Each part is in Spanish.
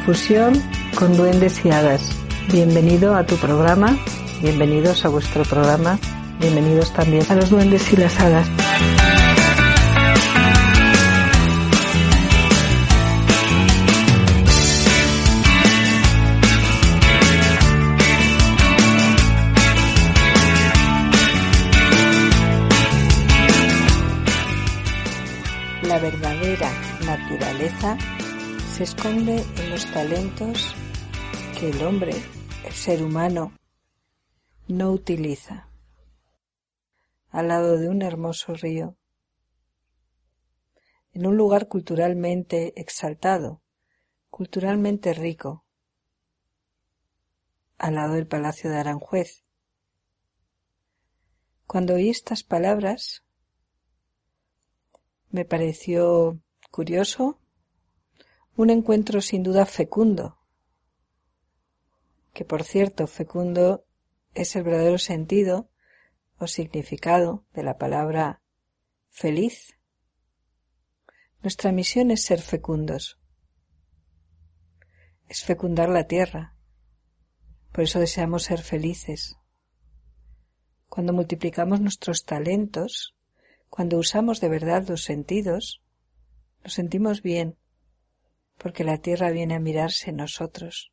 Infusión con Duendes y Hadas. Bienvenido a tu programa, bienvenidos a vuestro programa, bienvenidos también a los Duendes y las Hadas. La verdadera naturaleza se esconde en los talentos que el hombre, el ser humano, no utiliza. Al lado de un hermoso río, en un lugar culturalmente exaltado, culturalmente rico, al lado del Palacio de Aranjuez. Cuando oí estas palabras, me pareció curioso, un encuentro sin duda fecundo, que por cierto fecundo es el verdadero sentido o significado de la palabra feliz. Nuestra misión es ser fecundos, es fecundar la tierra, por eso deseamos ser felices. Cuando multiplicamos nuestros talentos, cuando usamos de verdad los sentidos, nos sentimos bien, porque la tierra viene a mirarse en nosotros,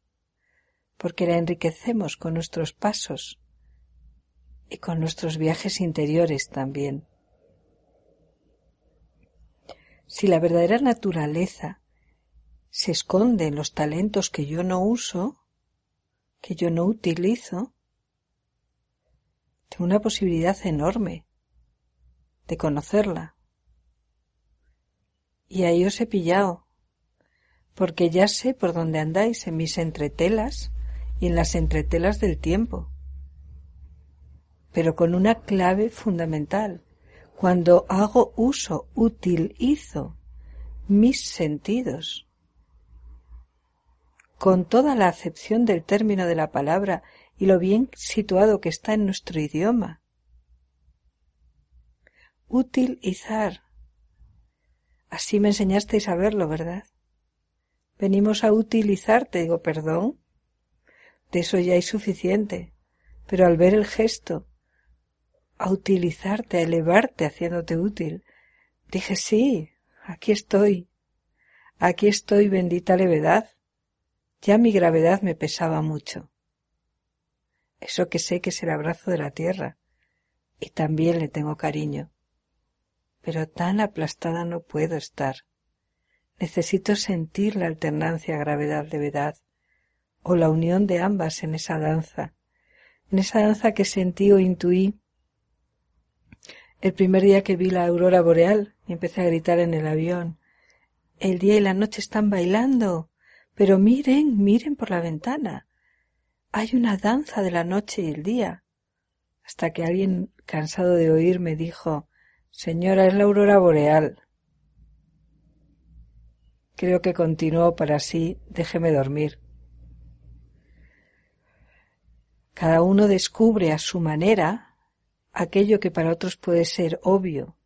porque la enriquecemos con nuestros pasos y con nuestros viajes interiores también. Si la verdadera naturaleza se esconde en los talentos que yo no uso, que yo no utilizo, tengo una posibilidad enorme de conocerla. Y ahí os he pillado, porque ya sé por dónde andáis en mis entretelas y en las entretelas del tiempo. Pero con una clave fundamental. Cuando hago uso, utilizo mis sentidos, con toda la acepción del término de la palabra y lo bien situado que está en nuestro idioma, utilizar. Así me enseñasteis a verlo, ¿verdad? Venimos a utilizarte, digo, perdón. De eso ya hay suficiente. Pero al ver el gesto, a utilizarte, a elevarte haciéndote útil, dije, sí, aquí estoy. Aquí estoy, bendita levedad. Ya mi gravedad me pesaba mucho. Eso que sé que es el abrazo de la tierra. Y también le tengo cariño pero tan aplastada no puedo estar. Necesito sentir la alternancia gravedad-levedad, o la unión de ambas en esa danza, en esa danza que sentí o intuí el primer día que vi la aurora boreal y empecé a gritar en el avión. El día y la noche están bailando, pero miren, miren por la ventana. Hay una danza de la noche y el día. Hasta que alguien, cansado de oír, me dijo Señora, es la aurora boreal. Creo que continuó para así déjeme dormir. Cada uno descubre a su manera aquello que para otros puede ser obvio,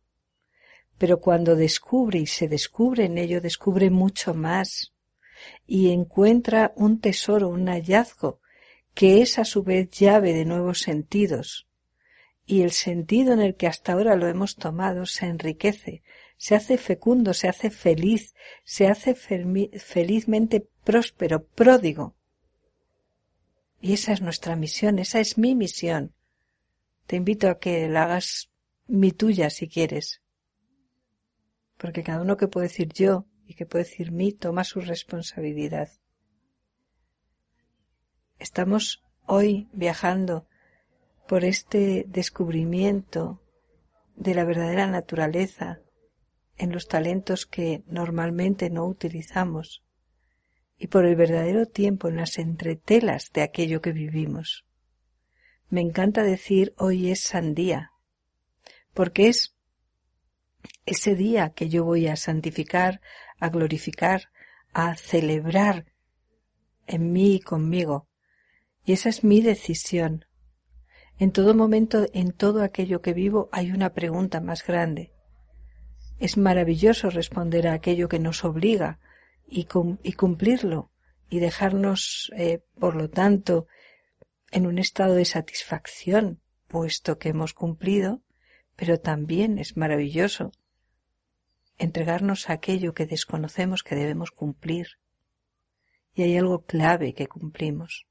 pero cuando descubre y se descubre en ello, descubre mucho más y encuentra un tesoro, un hallazgo, que es a su vez llave de nuevos sentidos, y el sentido en el que hasta ahora lo hemos tomado se enriquece, se hace fecundo, se hace feliz, se hace felizmente próspero, pródigo. Y esa es nuestra misión, esa es mi misión. Te invito a que la hagas mi tuya si quieres. Porque cada uno que puede decir yo y que puede decir mí toma su responsabilidad. Estamos hoy viajando por este descubrimiento de la verdadera naturaleza en los talentos que normalmente no utilizamos y por el verdadero tiempo en las entretelas de aquello que vivimos. Me encanta decir hoy es sandía, porque es ese día que yo voy a santificar, a glorificar, a celebrar en mí y conmigo. Y esa es mi decisión, en todo momento, en todo aquello que vivo, hay una pregunta más grande. Es maravilloso responder a aquello que nos obliga y, cumplirlo y dejarnos, eh, por lo tanto, en un estado de satisfacción, puesto que hemos cumplido, pero también es maravilloso entregarnos a aquello que desconocemos que debemos cumplir. Y hay algo clave que cumplimos.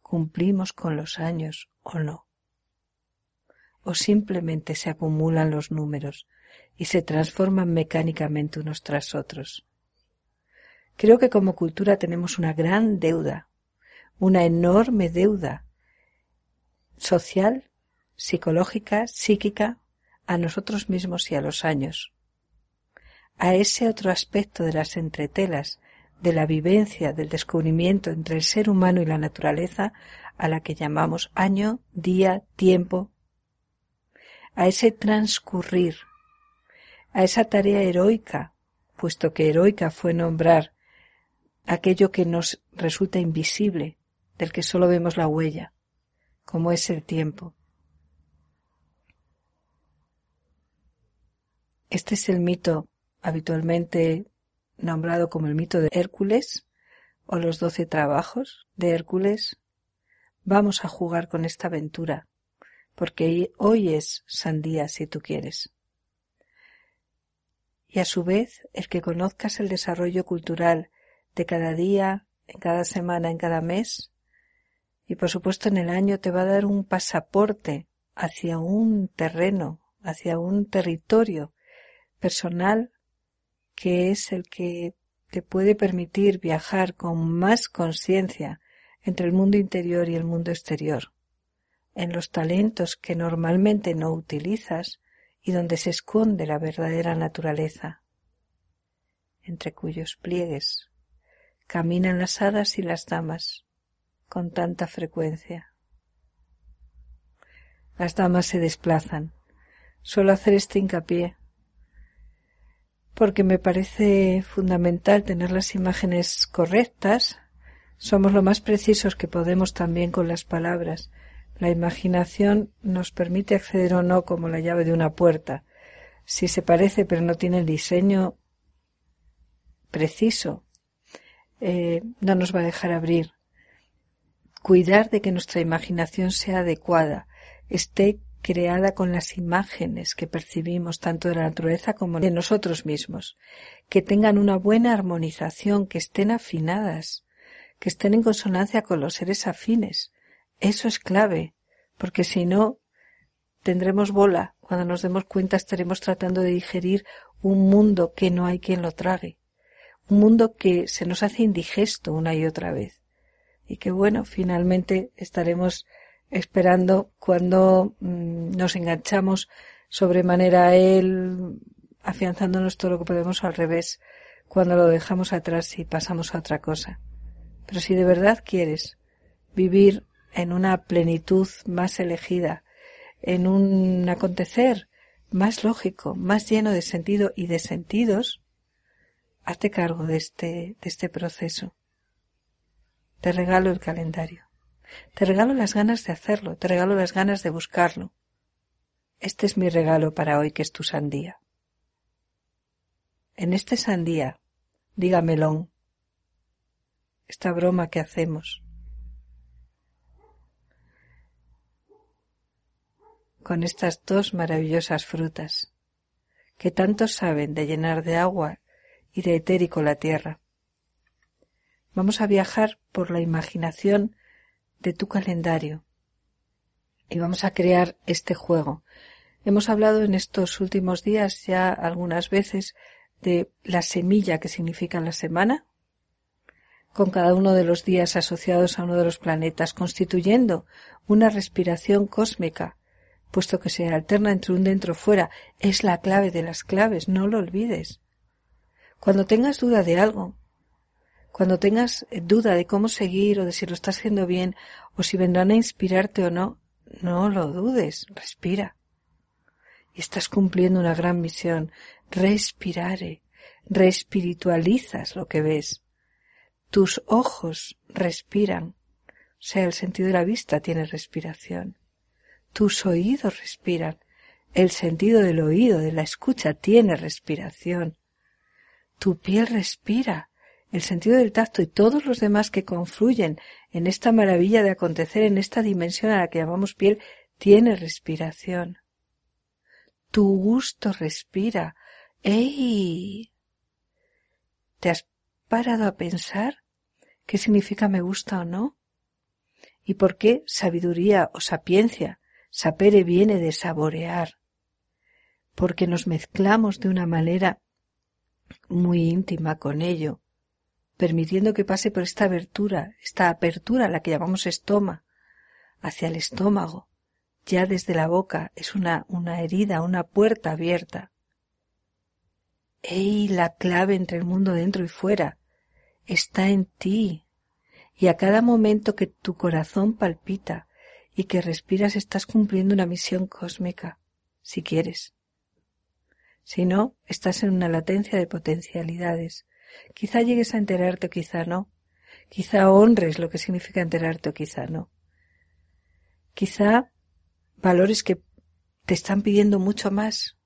¿Cumplimos con los años o no? ¿O simplemente se acumulan los números y se transforman mecánicamente unos tras otros? Creo que como cultura tenemos una gran deuda, una enorme deuda social, psicológica, psíquica, a nosotros mismos y a los años, a ese otro aspecto de las entretelas, de la vivencia, del descubrimiento entre el ser humano y la naturaleza, a la que llamamos año, día, tiempo, a ese transcurrir, a esa tarea heroica, puesto que heroica fue nombrar aquello que nos resulta invisible, del que solo vemos la huella, como es el tiempo. Este es el mito habitualmente nombrado como el mito de Hércules o los doce trabajos de Hércules. Vamos a jugar con esta aventura, porque hoy es sandía si tú quieres. Y a su vez, el que conozcas el desarrollo cultural de cada día, en cada semana, en cada mes, y por supuesto en el año te va a dar un pasaporte hacia un terreno, hacia un territorio personal que es el que te puede permitir viajar con más conciencia entre el mundo interior y el mundo exterior, en los talentos que normalmente no utilizas y donde se esconde la verdadera naturaleza, entre cuyos pliegues caminan las hadas y las damas con tanta frecuencia. Las damas se desplazan. Suelo hacer este hincapié porque me parece fundamental tener las imágenes correctas. Somos lo más precisos que podemos también con las palabras. La imaginación nos permite acceder o no como la llave de una puerta. Si se parece pero no tiene el diseño preciso, eh, no nos va a dejar abrir. Cuidar de que nuestra imaginación sea adecuada, esté creada con las imágenes que percibimos tanto de la naturaleza como de nosotros mismos, que tengan una buena armonización, que estén afinadas, que estén en consonancia con los seres afines. Eso es clave, porque si no, tendremos bola. Cuando nos demos cuenta estaremos tratando de digerir un mundo que no hay quien lo trague, un mundo que se nos hace indigesto una y otra vez, y que bueno, finalmente estaremos esperando cuando mm, nos enganchamos sobremanera a él, afianzándonos todo lo que podemos al revés, cuando lo dejamos atrás y pasamos a otra cosa. Pero si de verdad quieres vivir en una plenitud más elegida, en un acontecer más lógico, más lleno de sentido y de sentidos, hazte cargo de este, de este proceso. Te regalo el calendario. Te regalo las ganas de hacerlo, te regalo las ganas de buscarlo. Este es mi regalo para hoy, que es tu sandía. En este sandía, diga melón, esta broma que hacemos, con estas dos maravillosas frutas, que tanto saben de llenar de agua y de etérico la tierra. Vamos a viajar por la imaginación de tu calendario y vamos a crear este juego. Hemos hablado en estos últimos días ya algunas veces de la semilla que significa la semana, con cada uno de los días asociados a uno de los planetas, constituyendo una respiración cósmica, puesto que se alterna entre un dentro fuera, es la clave de las claves, no lo olvides. Cuando tengas duda de algo, cuando tengas duda de cómo seguir o de si lo estás haciendo bien o si vendrán a inspirarte o no, no lo dudes, respira. Y estás cumpliendo una gran misión. Respirare, reespiritualizas lo que ves. Tus ojos respiran, o sea, el sentido de la vista tiene respiración. Tus oídos respiran, El sentido del oído, de la escucha, tiene respiración. Tu piel respira. El sentido del tacto y todos los demás que confluyen en esta maravilla de acontecer en esta dimensión a la que llamamos piel tiene respiración. Tu gusto respira. ¡Ey! ¿Te has parado a pensar qué significa me gusta o no? ¿Y por qué sabiduría o sapiencia? Sapere viene de saborear. Porque nos mezclamos de una manera muy íntima con ello, permitiendo que pase por esta abertura, esta apertura, la que llamamos estoma, hacia el estómago, ya desde la boca, es una, una herida, una puerta abierta. ¡Ey! La clave entre el mundo dentro y fuera está en ti. Y a cada momento que tu corazón palpita y que respiras estás cumpliendo una misión cósmica, si quieres. Si no, estás en una latencia de potencialidades. Quizá llegues a enterarte o quizá no. Quizá honres lo que significa enterarte o quizá no. Quizá valores que te están pidiendo mucho más.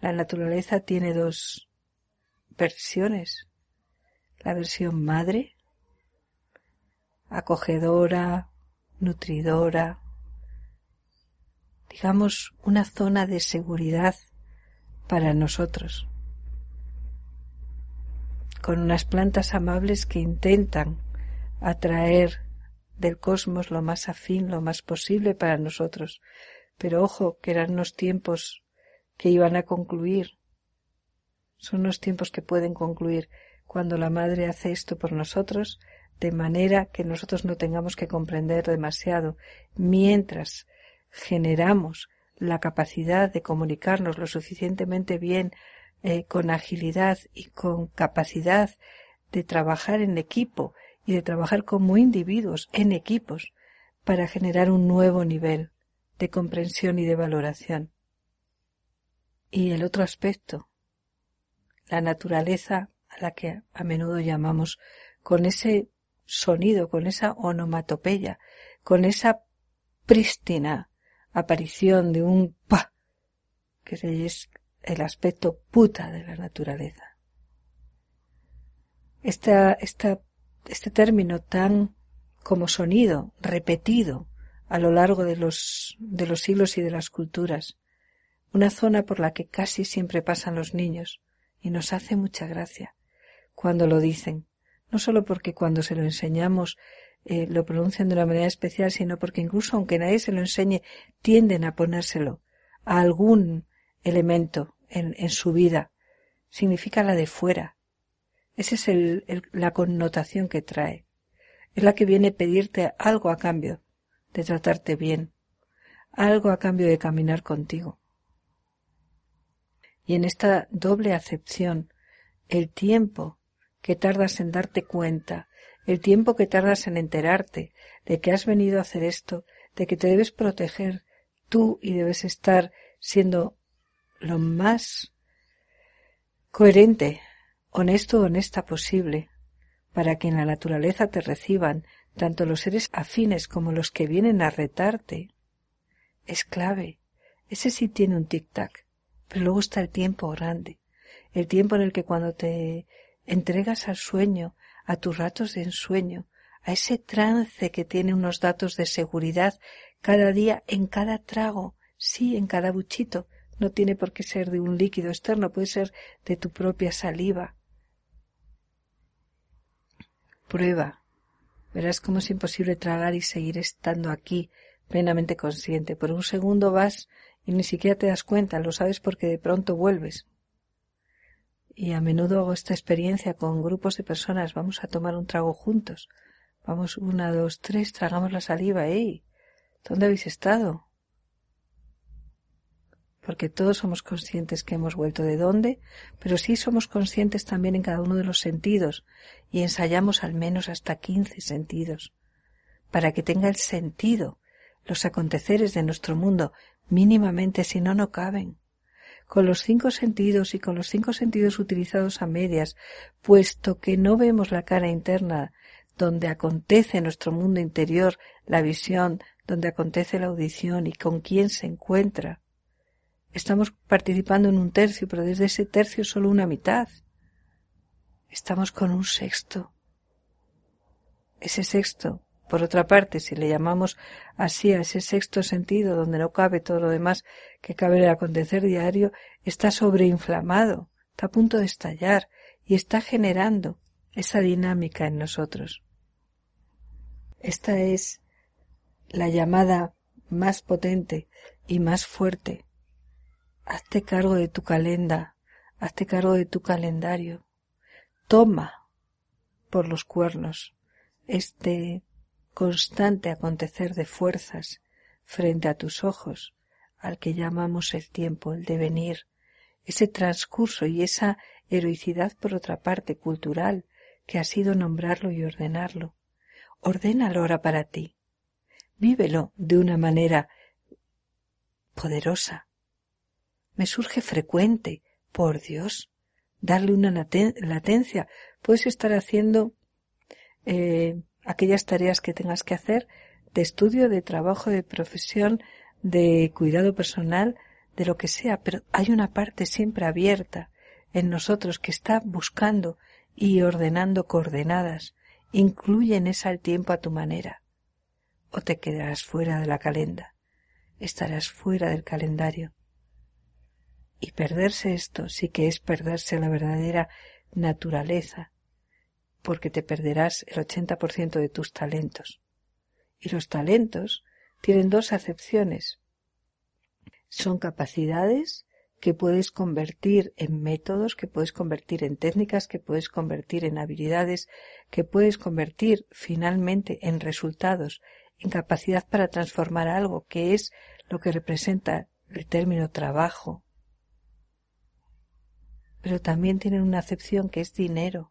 La naturaleza tiene dos versiones. La versión madre, acogedora, nutridora, digamos una zona de seguridad para nosotros, con unas plantas amables que intentan atraer del cosmos lo más afín, lo más posible para nosotros. Pero ojo, que eran unos tiempos que iban a concluir. Son unos tiempos que pueden concluir cuando la Madre hace esto por nosotros, de manera que nosotros no tengamos que comprender demasiado, mientras generamos la capacidad de comunicarnos lo suficientemente bien, eh, con agilidad y con capacidad de trabajar en equipo y de trabajar como individuos en equipos para generar un nuevo nivel de comprensión y de valoración. Y el otro aspecto, la naturaleza a la que a menudo llamamos con ese sonido, con esa onomatopeya, con esa prístina aparición de un pa, que es el aspecto puta de la naturaleza. Este término tan como sonido repetido a lo largo de los, de los siglos y de las culturas, una zona por la que casi siempre pasan los niños, y nos hace mucha gracia cuando lo dicen, no solo porque cuando se lo enseñamos eh, lo pronuncian de una manera especial, sino porque incluso aunque nadie se lo enseñe, tienden a ponérselo a algún elemento en, en su vida. Significa la de fuera, esa es el, la connotación que trae. Es la que viene a pedirte algo a cambio de tratarte bien, algo a cambio de caminar contigo. Y en esta doble acepción, el tiempo que tardas en darte cuenta, el tiempo que tardas en enterarte de que has venido a hacer esto, de que te debes proteger tú y debes estar siendo lo más coherente honesto honesta posible, para que en la naturaleza te reciban tanto los seres afines como los que vienen a retarte, es clave. Ese sí tiene un tic-tac, pero luego está el tiempo grande, el tiempo en el que cuando te entregas al sueño, a tus ratos de ensueño, a ese trance que tiene unos datos de seguridad cada día en cada trago, sí, en cada buchito, no tiene por qué ser de un líquido externo, puede ser de tu propia saliva, Prueba. Verás cómo es imposible tragar y seguir estando aquí, plenamente consciente. Por un segundo vas y ni siquiera te das cuenta, lo sabes porque de pronto vuelves. Y a menudo hago esta experiencia con grupos de personas. Vamos a tomar un trago juntos. Vamos, una, dos, tres, tragamos la saliva. ¡Ey! ¿Dónde habéis estado? porque todos somos conscientes que hemos vuelto de dónde, pero sí somos conscientes también en cada uno de los sentidos y ensayamos al menos hasta quince sentidos, para que tenga el sentido los aconteceres de nuestro mundo mínimamente si no no caben. Con los cinco sentidos y con los cinco sentidos utilizados a medias, puesto que no vemos la cara interna donde acontece nuestro mundo interior la visión donde acontece la audición y con quién se encuentra. Estamos participando en un tercio, pero desde ese tercio solo una mitad. Estamos con un sexto. Ese sexto, por otra parte, si le llamamos así a ese sexto sentido donde no cabe todo lo demás que cabe el acontecer diario, está sobreinflamado, está a punto de estallar y está generando esa dinámica en nosotros. Esta es la llamada más potente y más fuerte. Hazte cargo de tu calenda, hazte cargo de tu calendario. Toma por los cuernos este constante acontecer de fuerzas frente a tus ojos, al que llamamos el tiempo, el devenir, ese transcurso y esa heroicidad por otra parte cultural que ha sido nombrarlo y ordenarlo. Ordénalo ahora para ti. Vívelo de una manera poderosa. Me surge frecuente, por Dios, darle una latencia. Puedes estar haciendo eh, aquellas tareas que tengas que hacer de estudio, de trabajo, de profesión, de cuidado personal, de lo que sea, pero hay una parte siempre abierta en nosotros que está buscando y ordenando coordenadas. Incluye en esa el tiempo a tu manera o te quedarás fuera de la calenda, estarás fuera del calendario. Y perderse esto sí que es perderse la verdadera naturaleza, porque te perderás el 80% de tus talentos. Y los talentos tienen dos acepciones. Son capacidades que puedes convertir en métodos, que puedes convertir en técnicas, que puedes convertir en habilidades, que puedes convertir finalmente en resultados, incapacidad para transformar algo, que es lo que representa el término trabajo. Pero también tienen una acepción que es dinero.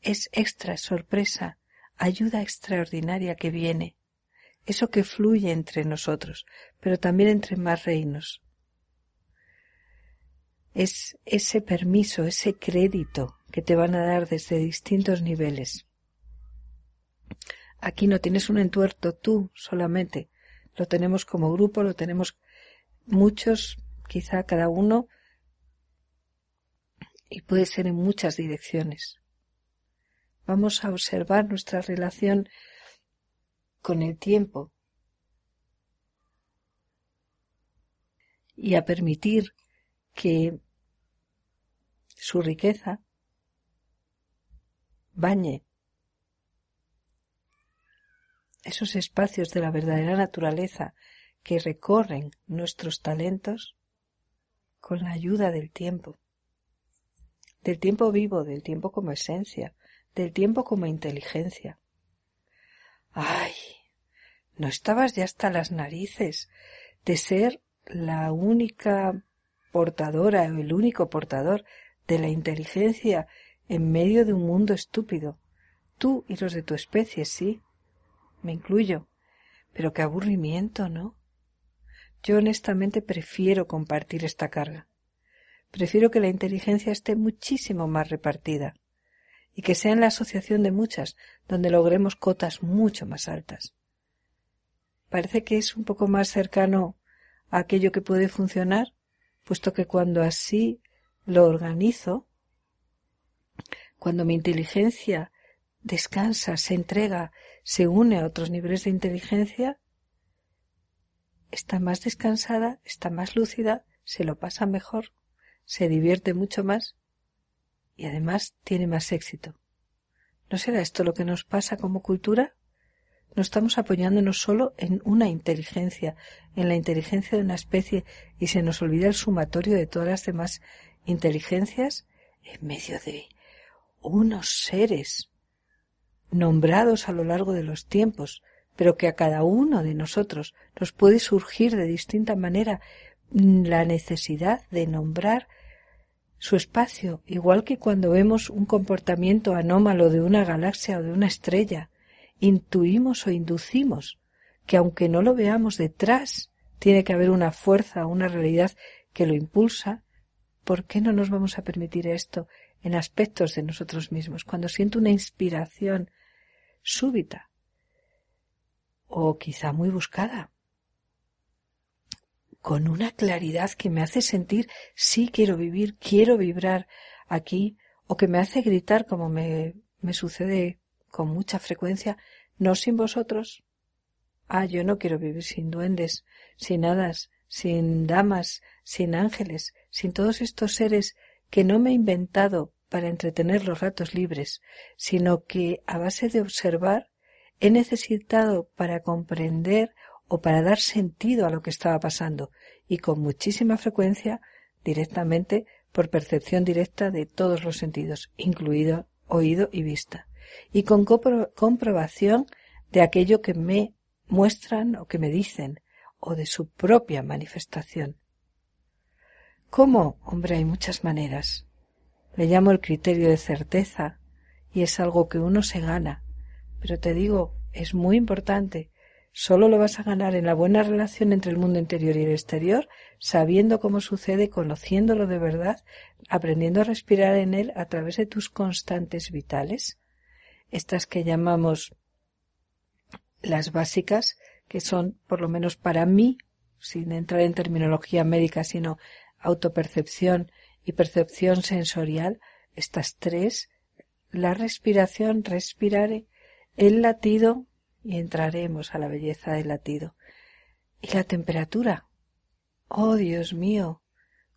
Es extra, sorpresa, ayuda extraordinaria que viene, eso que fluye entre nosotros, pero también entre más reinos. Es ese permiso, ese crédito que te van a dar desde distintos niveles. Aquí no tienes un entuerto tú solamente, lo tenemos como grupo, lo tenemos muchos, quizá cada uno, y puede ser en muchas direcciones. Vamos a observar nuestra relación con el tiempo. Y a permitir que su riqueza bañe esos espacios de la verdadera naturaleza que recorren nuestros talentos con la ayuda del tiempo, del tiempo vivo, del tiempo como esencia, del tiempo como inteligencia. ¡Ay! ¿No estabas ya hasta las narices de ser la única portadora o el único portador de la inteligencia en medio de un mundo estúpido? Tú y los de tu especie, sí, me incluyo. Pero qué aburrimiento, ¿no? Yo honestamente prefiero compartir esta carga. Prefiero que la inteligencia esté muchísimo más repartida y que sea en la asociación de muchas donde logremos cotas mucho más altas. Parece que es un poco más cercano a aquello que puede funcionar, puesto que cuando así lo organizo, cuando mi inteligencia descansa, se entrega, se une a otros niveles de inteligencia, está más descansada, está más lúcida, se lo pasa mejor, se divierte mucho más y además tiene más éxito. ¿No será esto lo que nos pasa como cultura? No estamos apoyándonos solo en una inteligencia, en la inteligencia de una especie, y se nos olvida el sumatorio de todas las demás inteligencias en medio de unos seres nombrados a lo largo de los tiempos, pero que a cada uno de nosotros nos puede surgir de distinta manera la necesidad de nombrar su espacio, igual que cuando vemos un comportamiento anómalo de una galaxia o de una estrella, intuimos o inducimos que aunque no lo veamos detrás, tiene que haber una fuerza, una realidad que lo impulsa, ¿por qué no nos vamos a permitir esto en aspectos de nosotros mismos? Cuando siento una inspiración súbita, o quizá muy buscada, con una claridad que me hace sentir sí quiero vivir, quiero vibrar aquí, o que me hace gritar como me, me sucede con mucha frecuencia, no sin vosotros. Ah, yo no quiero vivir sin duendes, sin hadas, sin damas, sin ángeles, sin todos estos seres que no me he inventado para entretener los ratos libres, sino que a base de observar he necesitado para comprender o para dar sentido a lo que estaba pasando y con muchísima frecuencia directamente por percepción directa de todos los sentidos, incluido oído y vista, y con comprobación de aquello que me muestran o que me dicen, o de su propia manifestación. ¿Cómo? Hombre, hay muchas maneras. Le llamo el criterio de certeza y es algo que uno se gana. Pero te digo, es muy importante. Solo lo vas a ganar en la buena relación entre el mundo interior y el exterior, sabiendo cómo sucede, conociéndolo de verdad, aprendiendo a respirar en él a través de tus constantes vitales, estas que llamamos las básicas, que son, por lo menos para mí, sin entrar en terminología médica, sino autopercepción y percepción sensorial, estas tres, la respiración, respirare, el latido, y entraremos a la belleza del latido. Y la temperatura. Oh Dios mío,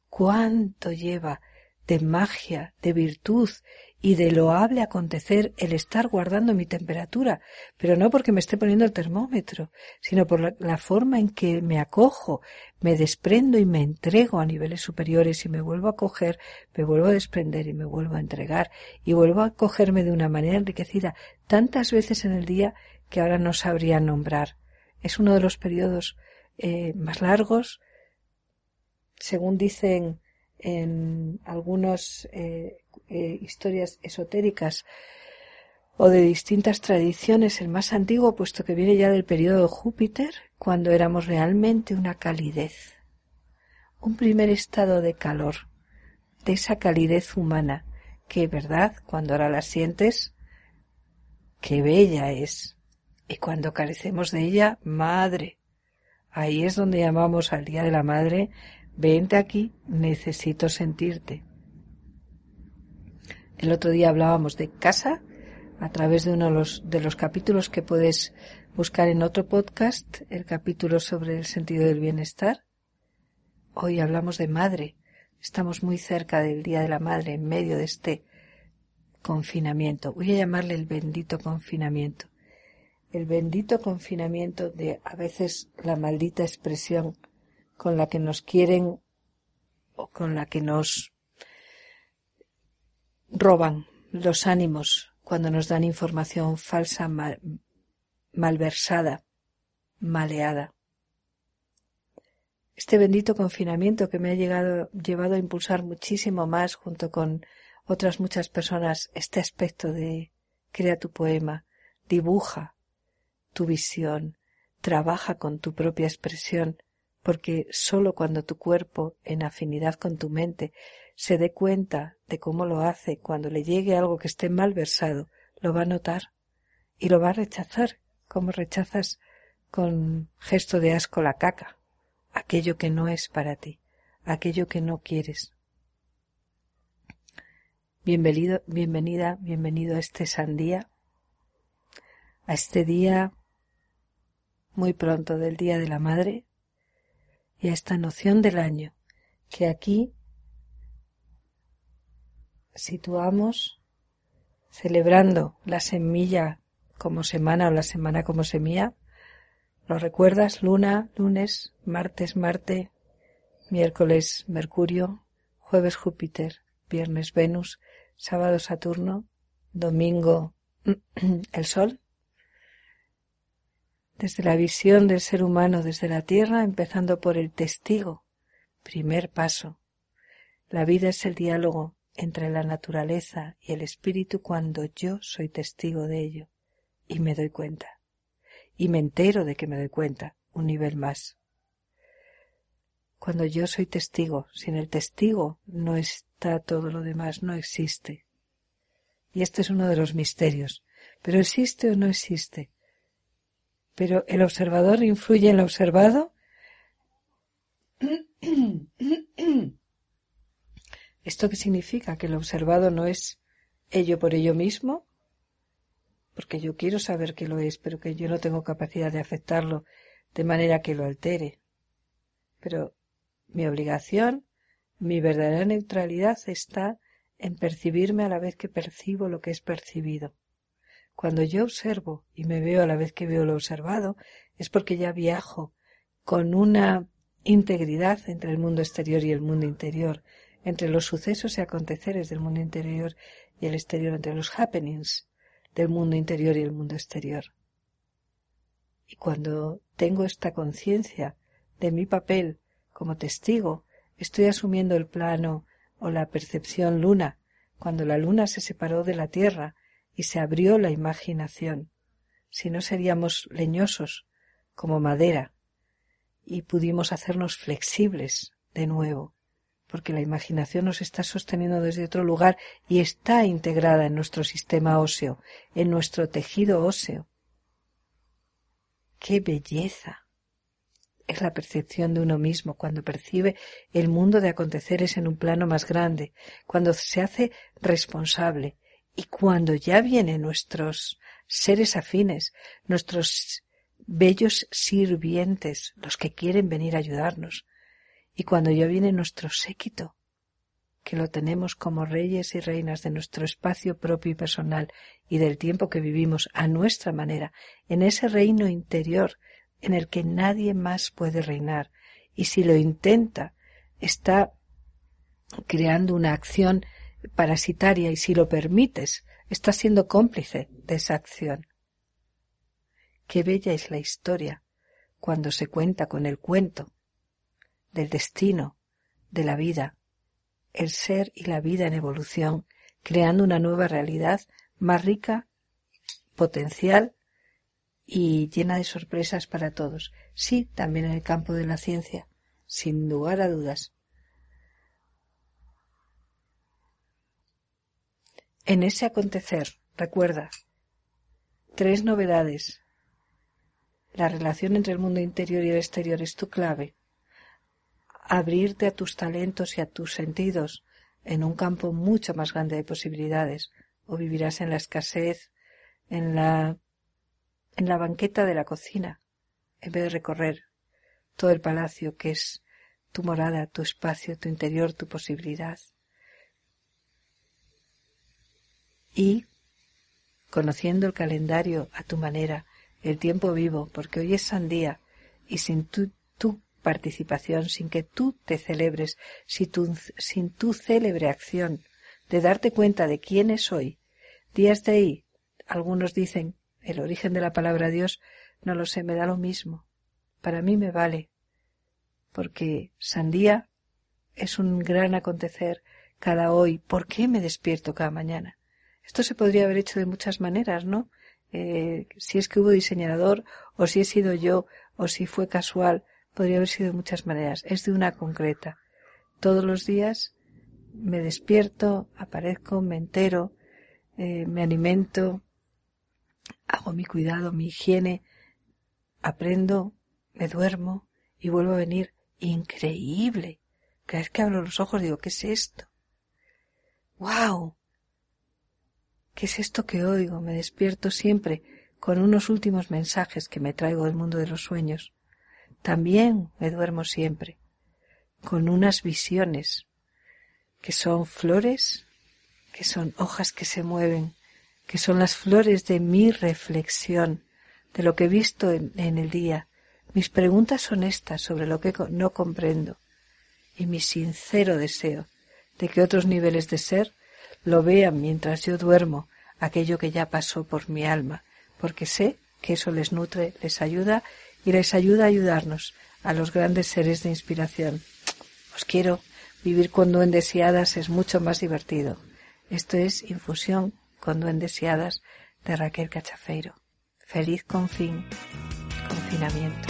cuánto lleva de magia, de virtud y de loable acontecer el estar guardando mi temperatura, pero no porque me esté poniendo el termómetro, sino por la, forma en que me acojo, me desprendo y me entrego a niveles superiores y me vuelvo a coger, me vuelvo a desprender y me vuelvo a entregar y vuelvo a cogerme de una manera enriquecida tantas veces en el día que ahora no sabría nombrar. Es uno de los periodos eh, más largos, según dicen en algunas eh, eh, historias esotéricas o de distintas tradiciones, el más antiguo, puesto que viene ya del periodo de Júpiter, cuando éramos realmente una calidez, un primer estado de calor, de esa calidez humana, que, verdad, cuando ahora la sientes, qué bella es. Y cuando carecemos de ella, madre. Ahí es donde llamamos al Día de la Madre Vente aquí, necesito sentirte. El otro día hablábamos de casa a través de uno de los, de los capítulos que puedes buscar en otro podcast, el capítulo sobre el sentido del bienestar. Hoy hablamos de madre. Estamos muy cerca del Día de la Madre, en medio de este confinamiento. Voy a llamarle el bendito confinamiento. El bendito confinamiento de a veces la maldita expresión con la que nos quieren o con la que nos roban los ánimos cuando nos dan información falsa, malversada, maleada. Este bendito confinamiento que me ha llegado, llevado a impulsar muchísimo más junto con otras muchas personas este aspecto de crea tu poema, dibuja tu visión, trabaja con tu propia expresión, porque sólo cuando tu cuerpo, en afinidad con tu mente, se dé cuenta de cómo lo hace, cuando le llegue algo que esté mal versado, lo va a notar y lo va a rechazar, como rechazas con gesto de asco la caca, aquello que no es para ti, aquello que no quieres. Bienvenido, bienvenida, bienvenido a este sandía, a este día muy pronto del Día de la Madre, y a esta noción del año que aquí situamos celebrando la semilla como semana o la semana como semilla. ¿Lo recuerdas? Luna, lunes, martes, Marte, miércoles, Mercurio, jueves, Júpiter, viernes, Venus, sábado, Saturno, domingo, el Sol desde la visión del ser humano desde la tierra, empezando por el testigo. Primer paso. La vida es el diálogo entre la naturaleza y el espíritu cuando yo soy testigo de ello y me doy cuenta. Y me entero de que me doy cuenta, un nivel más. Cuando yo soy testigo, sin el testigo no está todo lo demás, no existe. Y este es uno de los misterios. Pero existe o no existe pero el observador influye en lo observado. ¿Esto qué significa? ¿Que el observado no es ello por ello mismo? Porque yo quiero saber que lo es, pero que yo no tengo capacidad de afectarlo de manera que lo altere. Pero mi obligación, mi verdadera neutralidad está en percibirme a la vez que percibo lo que es percibido. Cuando yo observo y me veo a la vez que veo lo observado, es porque ya viajo con una integridad entre el mundo exterior y el mundo interior, entre los sucesos y aconteceres del mundo interior y el exterior, entre los happenings del mundo interior y el mundo exterior. Y cuando tengo esta conciencia de mi papel como testigo, estoy asumiendo el plano o la percepción luna, cuando la luna se separó de la tierra y se abrió la imaginación. Si no seríamos leñosos como madera y pudimos hacernos flexibles de nuevo, porque la imaginación nos está sosteniendo desde otro lugar y está integrada en nuestro sistema óseo, en nuestro tejido óseo. ¡Qué belleza! Es la percepción de uno mismo cuando percibe el mundo de aconteceres en un plano más grande, cuando se hace responsable y cuando ya vienen nuestros seres afines, nuestros bellos sirvientes, los que quieren venir a ayudarnos, y cuando ya viene nuestro séquito, que lo tenemos como reyes y reinas de nuestro espacio propio y personal y del tiempo que vivimos a nuestra manera, en ese reino interior en el que nadie más puede reinar, y si lo intenta, está creando una acción parasitaria y si lo permites, estás siendo cómplice de esa acción. Qué bella es la historia cuando se cuenta con el cuento del destino, de la vida, el ser y la vida en evolución, creando una nueva realidad más rica, potencial y llena de sorpresas para todos. Sí, también en el campo de la ciencia, sin lugar a dudas. En ese acontecer, recuerda, tres novedades. La relación entre el mundo interior y el exterior es tu clave abrirte a tus talentos y a tus sentidos en un campo mucho más grande de posibilidades, o vivirás en la escasez, en la en la banqueta de la cocina, en vez de recorrer todo el palacio que es tu morada, tu espacio, tu interior, tu posibilidad. Y conociendo el calendario a tu manera, el tiempo vivo, porque hoy es sandía, y sin tu, tu participación, sin que tú te celebres, sin tu, célebre acción de darte cuenta de quién es hoy. Días de ahí, algunos dicen, el origen de la palabra Dios, no lo sé, me da lo mismo. Para mí me vale, porque sandía es un gran acontecer cada hoy. ¿Por qué me despierto cada mañana? Esto se podría haber hecho de muchas maneras, ¿no? Eh, si es que hubo diseñador, o si he sido yo, o si fue casual, podría haber sido de muchas maneras. Es de una concreta. Todos los días me despierto, aparezco, me entero, eh, me alimento, hago mi cuidado, mi higiene, aprendo, me duermo y vuelvo a venir. Increíble. Cada vez que abro los ojos digo, ¿qué es esto? ¡Wow! ¿Qué es esto que oigo? Me despierto siempre con unos últimos mensajes que me traigo del mundo de los sueños. También me duermo siempre con unas visiones que son flores, que son hojas que se mueven, que son las flores de mi reflexión, de lo que he visto en, el día. Mis preguntas son estas sobre lo que no comprendo y mi sincero deseo de que otros niveles de ser lo vean mientras yo duermo aquello que ya pasó por mi alma, porque sé que eso les nutre, les ayuda y les ayuda a ayudarnos a los grandes seres de inspiración. Os quiero. Vivir con duendes es mucho más divertido. Esto es Infusión con duendes y hadas de Raquel Cachafeiro. Feliz confín, confinamiento.